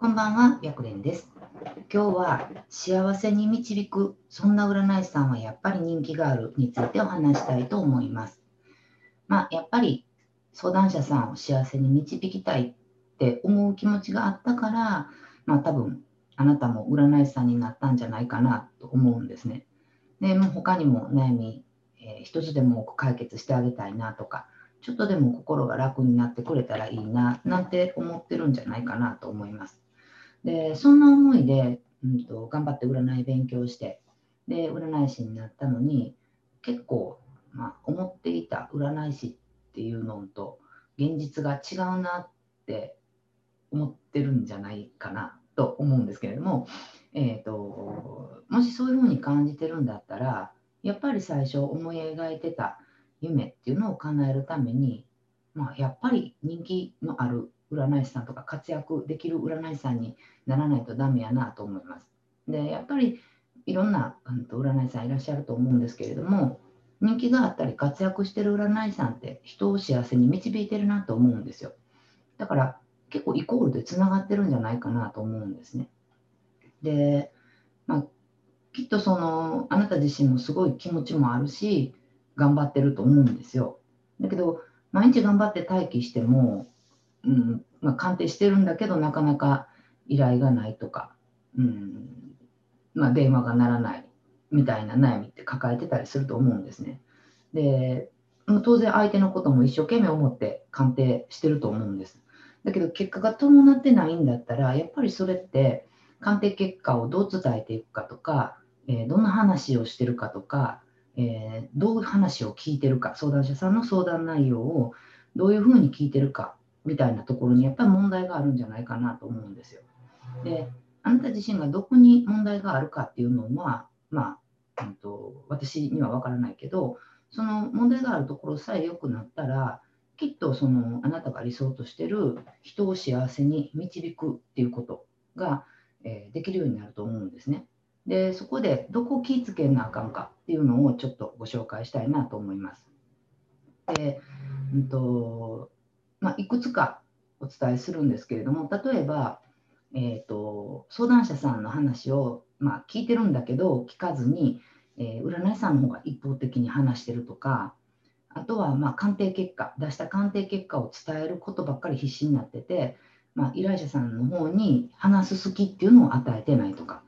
こんばんは、やくれんです。今日は幸せに導く、そんな占い師さんはやっぱり人気があるについてお話したいと思います。まあ、やっぱり相談者さんを幸せに導きたいって思う気持ちがあったから、まあ多分あなたも占い師さんになったんじゃないかなと思うんですね。で、もう他にも悩み、えー一つでも多く解決してあげたいなとか、ちょっとでも心が楽になってくれたらいいななんて思ってるんじゃないかなと思います。で、そんな思いで、うん、と頑張って占い勉強して、で、占い師になったのに、結構、まあ、思っていた占い師っていうのと現実が違うなって思ってるんじゃないかなと思うんですけれども、えー、ともしそういうふうに感じてるんだったらやっぱり最初思い描いてた夢っていうのを叶えるために、まあ、やっぱり人気のある占い師さんとか活躍できる占い師さんにならないとダメやなと思います。でやっぱりいろんな、うん、と占い師さんいらっしゃると思うんですけれども人気があったり活躍してる占い師さんって人を幸せに導いてるなと思うんですよ。だから結構イコールでつながってるんじゃないかなと思うんですね。で、まあ、きっとそのあなた自身もすごい気持ちもあるし頑張ってると思うんですよ。だけど毎日頑張って待機しても、うんまあ、鑑定してるんだけどなかなか依頼がないとか、うんまあ、電話が鳴らないみたいな悩みって抱えてたりすると思うんですね。で当然相手のことも一生懸命思って鑑定してると思うんです。だけど結果が伴ってないんだったらやっぱりそれって鑑定結果をどう伝えていくかとか、えーどんな話をしてるかとか、えーどういう話を聞いてるか相談者さんの相談内容をどういうふうに聞いてるかみたいなところにやっぱり問題があるんじゃないかなと思うんですよ。であなた自身がどこに問題があるかっていうのはまあ、うん、と私には分からないけどその問題があるところさえ良くなったらきっとそのあなたが理想としてる人を幸せに導くっていうことが、えーできるようになると思うんですね。でそこでどこを気ぃつけなあかんかっていうのをちょっとご紹介したいなと思います。で、うんとまあ、いくつかお伝えするんですけれども例えば、えー、と相談者さんの話を、まあ、聞いてるんだけど聞かずに、えー占い師さんの方が一方的に話してるとかあとはまあ鑑定結果出した鑑定結果を伝えることばっかり必死になってて、まあ、依頼者さんの方に話す好きっていうのを与えてないとか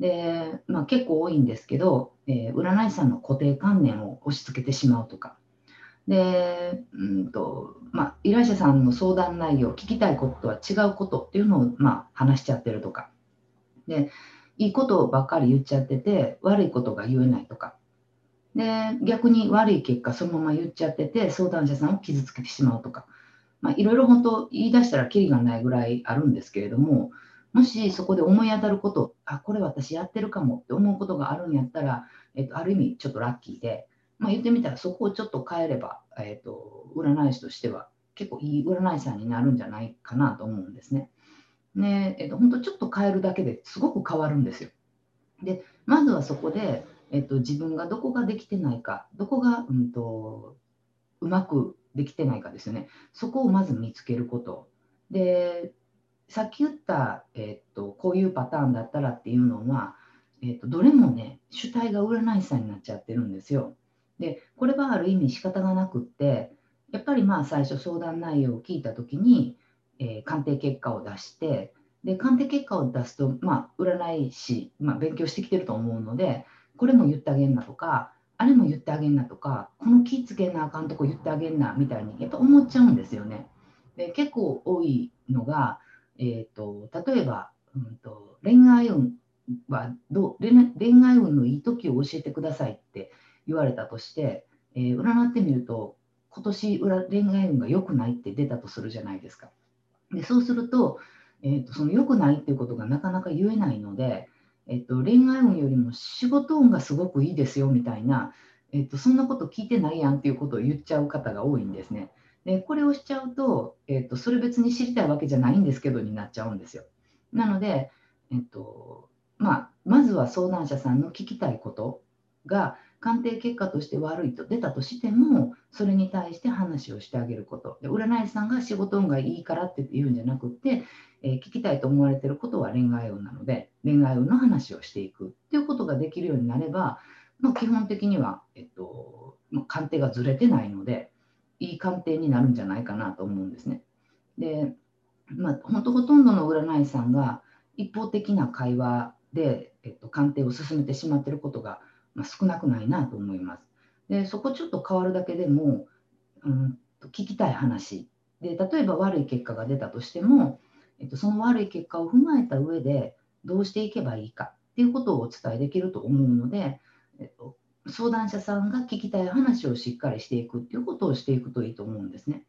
で、まあ、結構多いんですけど、えー占い師さんの固定観念を押し付けてしまうとか。でうんと、まあ、依頼者さんの相談内容聞きたいこととは違うことっていうのを、まあ、話しちゃってるとか。でいいことばっかり言っちゃってて悪いことが言えないとか。で逆に悪い結果そのまま言っちゃってて相談者さんを傷つけてしまうとか、まあ、いろいろ本当言い出したらキリがないぐらいあるんですけれどももしそこで思い当たることあこれ私やってるかもって思うことがあるんやったら、えっと、ある意味ちょっとラッキーで、まあ、言ってみたらそこをちょっと変えれば、えっと、占い師としては結構いい占い師さんになるんじゃないかなと思うんですね。ねえっと、本当ちょっと変えるだけですごく変わるんですよ。でまずはそこで、えっと、自分がどこができてないかどこが、うん、とうまくできてないかですよねそこをまず見つけることでさっき言った、えっと、こういうパターンだったらっていうのは、えっと、どれもね主体が占い師さんになっちゃってるんですよ。でこれはある意味仕方がなくってやっぱりまあ最初相談内容を聞いた時に、えー鑑定結果を出してで鑑定結果を出すと、まあ、占い師、まあ、勉強してきてると思うのでこれも言ってあげんなとかあれも言ってあげんなとかこの気ぃつけなあかんとこ言ってあげんなみたいにやっぱ思っちゃうんですよね。で結構多いのが、えー、と例えば、うん、と恋愛運はどう恋愛運のいい時を教えてくださいって言われたとして、えー占ってみると今年恋愛運が良くないって出たとするじゃないですか。でそうすると,、えー、とその良くないっていうことがなかなか言えないので、えっと、恋愛運よりも仕事運がすごくいいですよみたいな、えっと、そんなこと聞いてないやんっていうことを言っちゃう方が多いんですね。でこれをしちゃうと、えっと、それ別に知りたいわけじゃないんですけどになっちゃうんですよ。なので、えっとまあ、まずは相談者さんの聞きたいことが、鑑定結果として悪いと出たとしてもそれに対して話をしてあげることで占い師さんが仕事運がいいからって言うんじゃなくてえー、聞きたいと思われてることは恋愛運なので恋愛運の話をしていくっていうことができるようになれば、まあ、基本的には、えっとまあ、鑑定がずれてないのでいい鑑定になるんじゃないかなと思うんですね。で、まあ、本当ほとんどの占い師さんが一方的な会話で、えっと、鑑定を進めてしまってることが、まあ、少なくないなと思います。でそこちょっと変わるだけでも、うん、聞きたい話で例えば悪い結果が出たとしてもえっと、その悪い結果を踏まえた上でどうしていけばいいかっていうことをお伝えできると思うので、えっと、相談者さんが聞きたい話をしっかりしていくっていうことをしていくといいと思うんですね。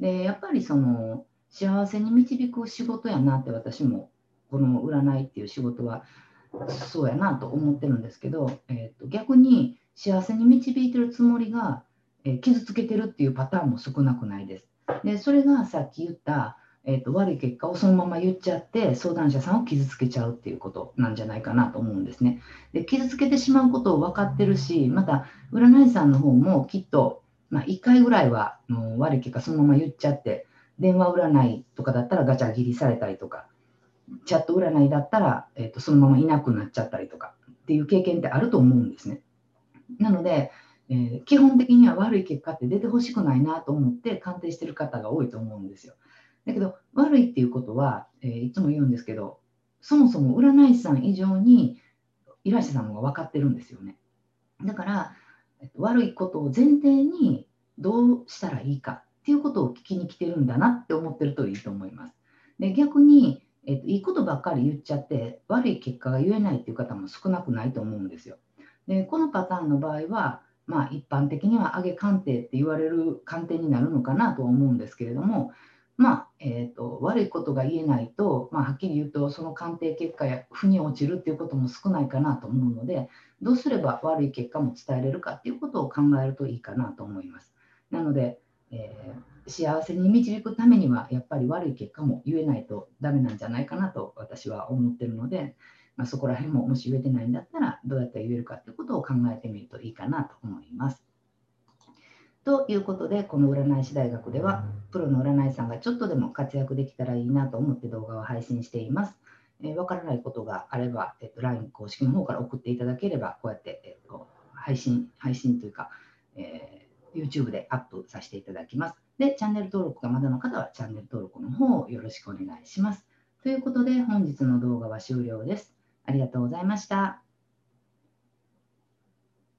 でやっぱりその幸せに導く仕事やなって私もこの占いっていう仕事はそうやなと思ってるんですけど、えー、と逆に幸せに導いてるつもりが、えー、傷つけてるっていうパターンも少なくないです。でそれがさっき言ったえーと、悪い結果をそのまま言っちゃって相談者さんを傷つけちゃうっていうことなんじゃないかなと思うんですね。で傷つけてしまうことを分かってるしまた占い師さんの方もきっと、まあ、1回ぐらいはもう悪い結果そのまま言っちゃって電話占いとかだったらガチャ切りされたりとかチャット占いだったら、えーと、そのままいなくなっちゃったりとかっていう経験ってあると思うんですね。なので、えー、基本的には悪い結果って出てほしくないなと思って鑑定してる方が多いと思うんですよ。だけど悪いっていうことは、えー、いつも言うんですけどそもそも占い師さん以上に依頼者さんの方が分かってるんですよね。だから、えっと、悪いことを前提にどうしたらいいかっていうことを聞きに来てるんだなって思ってるといいと思います。で逆に、えっと、いいことばっかり言っちゃって悪い結果が言えないっていう方も少なくないと思うんですよ。でこのパターンの場合は、まあ、一般的には上げ鑑定って言われる鑑定になるのかなとは思うんですけれどもまあえーと、悪いことが言えないと、まあ、はっきり言うとその鑑定結果や負に落ちるっていうことも少ないかなと思うのでどうすれば悪い結果も伝えれるかっていうことを考えるといいかなと思います。なので、えー、幸せに導くためにはやっぱり悪い結果も言えないとダメなんじゃないかなと私は思ってるので、まあ、そこら辺ももし言えてないんだったらどうやって言えるかっていうことを考えてみるといいかなと思います。ということで、この占い師大学では、プロの占い師さんがちょっとでも活躍できたらいいなと思って動画を配信しています。えー、分からないことがあれば、えっと、LINE 公式の方から送っていただければ、こうやって、えっと、配信、配信というか、えー、YouTube でアップさせていただきます。で、チャンネル登録がまだの方は、チャンネル登録の方をよろしくお願いします。ということで、本日の動画は終了です。ありがとうございました。